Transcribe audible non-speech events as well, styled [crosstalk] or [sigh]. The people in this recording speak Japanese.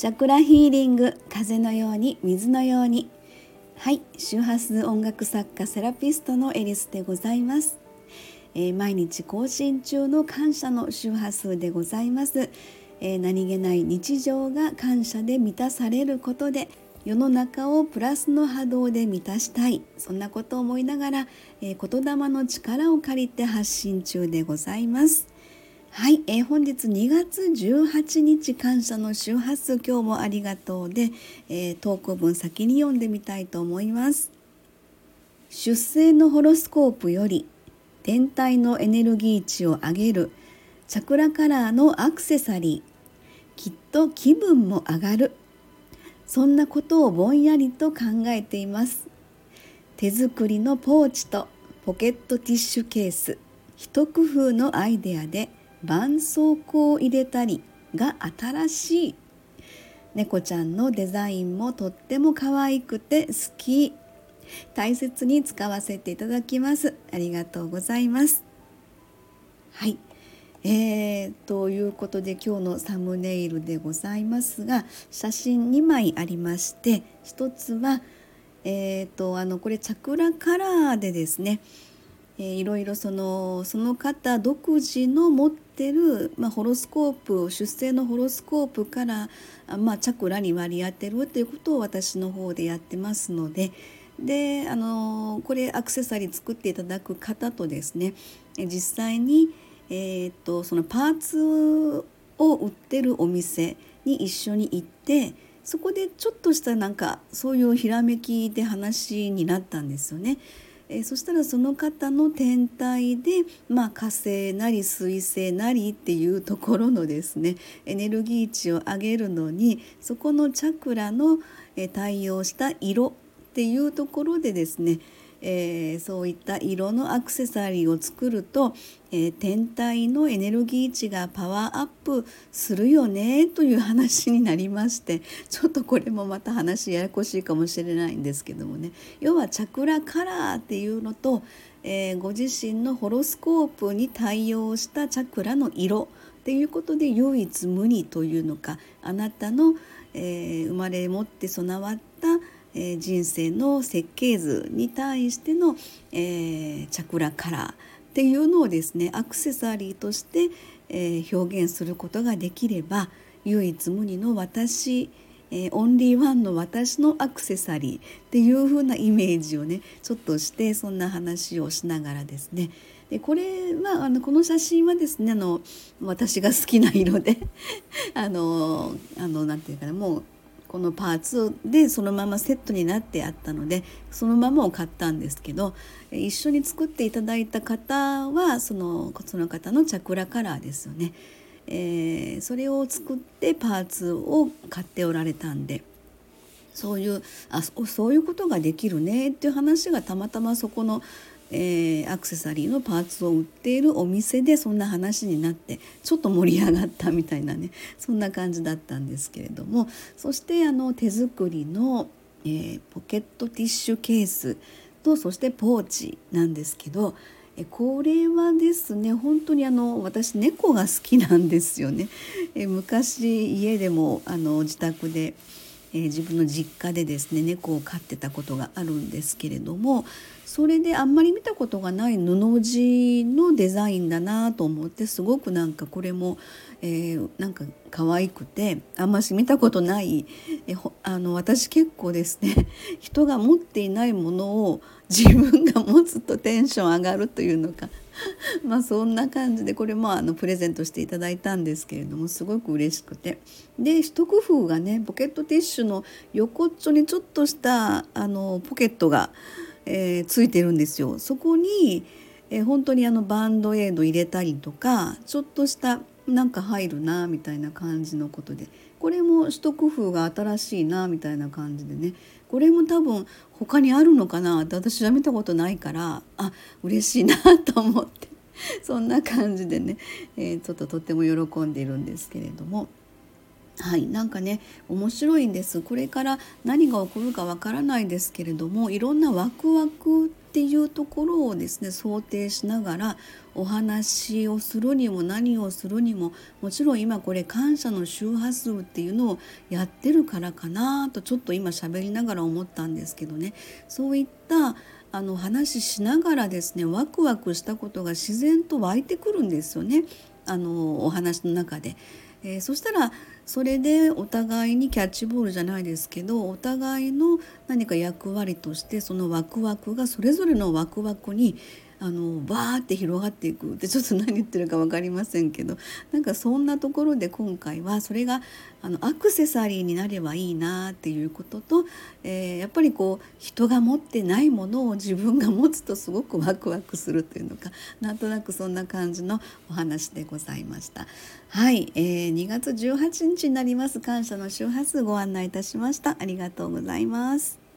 チャクラヒーリング風のように水のように。はい周波数音楽作家セラピストのエリスでございます、えー、毎日更新中の感謝の周波数でございます、えー、何気ない日常が感謝で満たされることで世の中をプラスの波動で満たしたい。そんなことを思いながら、えー、言霊の力を借りて発信中でございます。はい、えー、本日2月18日感謝の周波数今日もありがとうで、えー、投稿文先に読んでみたいと思います。出生のホロスコープより天体のエネルギー値を上げるチャクラカラーのアクセサリーきっと気分も上がる。そんなことをぼんやりと考えています。手作りのポーチとポケットティッシュケース一工夫のアイデアで絆創膏を入れたりが新しい猫ちゃんのデザインもとっても可愛くて好き。大切に使わせていただきます。ありがとうございます。はい。えー、ということで今日のサムネイルでございますが写真2枚ありまして1つはえーとあのこれチャクラカラーでですねえー、いろいろそのその方独自の持ってる、まあ、ホロスコープ出生のホロスコープからあ、まあ、チャクラに割り当てるということを私の方でやってますのでであのこれアクセサリー作っていただく方とですね実際に、えーと、とそのパーツを売ってるお店に一緒に行ってそこでちょっとしたなんかそういうひらめきで話になったんですよね。えそしたらその方の天体で、まあ、火星なり水星なりっていうところのですねエネルギー値を上げるのにそこのチャクラの、え対応した色っていうところでですねえー、そういった色のアクセサリーを作ると、えー、天体のエネルギー値がパワーアップするよねという話になりまして [laughs] ちょっとこれもまた話ややこしいかもしれないんですけどもね。要はチャクラカラーっていうのと、えー、ご自身のホロスコープに対応したチャクラの色っていうことで唯一無二というのかあなたの、え生まれ持って備わったえー、人生の設計図に対しての、えー、チャクラカラーっていうのをですねアクセサリーとして、えー、表現することができれば唯一無二の私、えー、オンリーワンの私のアクセサリーっていう風なイメージをねちょっとしてそんな話をしながらですね。でこれはあのこの写真はですねあの私が好きな色で [laughs] あのあのなていうかなもうこのパーツでそのままセットになってあったのでそのままを買ったんですけど一緒に作っていただいた方はそのその方のチャクラカラーですよね。えー、それを作ってパーツを買っておられたんでそういうあそういうことができるねっていう話がたまたまそこのえー、アクセサリーのパーツを売っているお店でそんな話になってちょっと盛り上がったみたいなねそんな感じだったんですけれどもそしてあの手作りの、えー、ポケットティッシュケースとそしてポーチなんですけどこれはですね本当にあの私猫が好きなんですよね。え昔家でもあの自宅でえ、自分の実家でですね猫を飼ってたことがあるんですけれどもそれであんまり見たことがない布地のデザインだなと思ってすごくなんかこれも、えー、なんか可愛くてあんまし見たことない、え、あの私結構ですね [laughs] 人が持っていないものを自分が持つとテンション上がるというのか [laughs] まあそんな感じでこれもあのプレゼントしていただいたんですけれどもすごく嬉しくて。で一工夫がねポケットティッシュの横っちょにちょっとしたあのポケットが、えー、ついてるんですよ。そこに、えー、本当にあのバンドエイド入れたりとかちょっとしたなんか入るなみたいな感じのことでこれも一工夫が新しいなみたいな感じでねこれも多分他にあるのかな？って私は見たことないからあ嬉しいなと思ってそんな感じでね、えー、ちょっととっても喜んでいるんですけれども。はいなんかね面白いんです。これから何が起こるかわからないですけれどもいろんなワクワクっていうところをですね想定しながらお話をするにも何をするにももちろん今これ感謝の周波数っていうのをやってるからかなとちょっと今喋りながら思ったんですけどね。そういったあの話しながらですねワクワクしたことが自然と湧いてくるんですよね。あのお話の中で。えー、そしたらそれでお互いにキャッチボールじゃないですけどお互いの何か役割としてそのワクワクがそれぞれのワクワクにあのバーって広がっていくってちょっと何言ってるか分かりませんけどなんかそんなところで今回はそれがあのアクセサリーになればいいなっていうことと、えー、やっぱりこう人が持ってないものを自分が持つとすごくワクワクするというのかなんとなくそんな感じのお話でございました。はい、えー、2月18日になります感謝の周波数ご案内いたしました。ありがとうございます。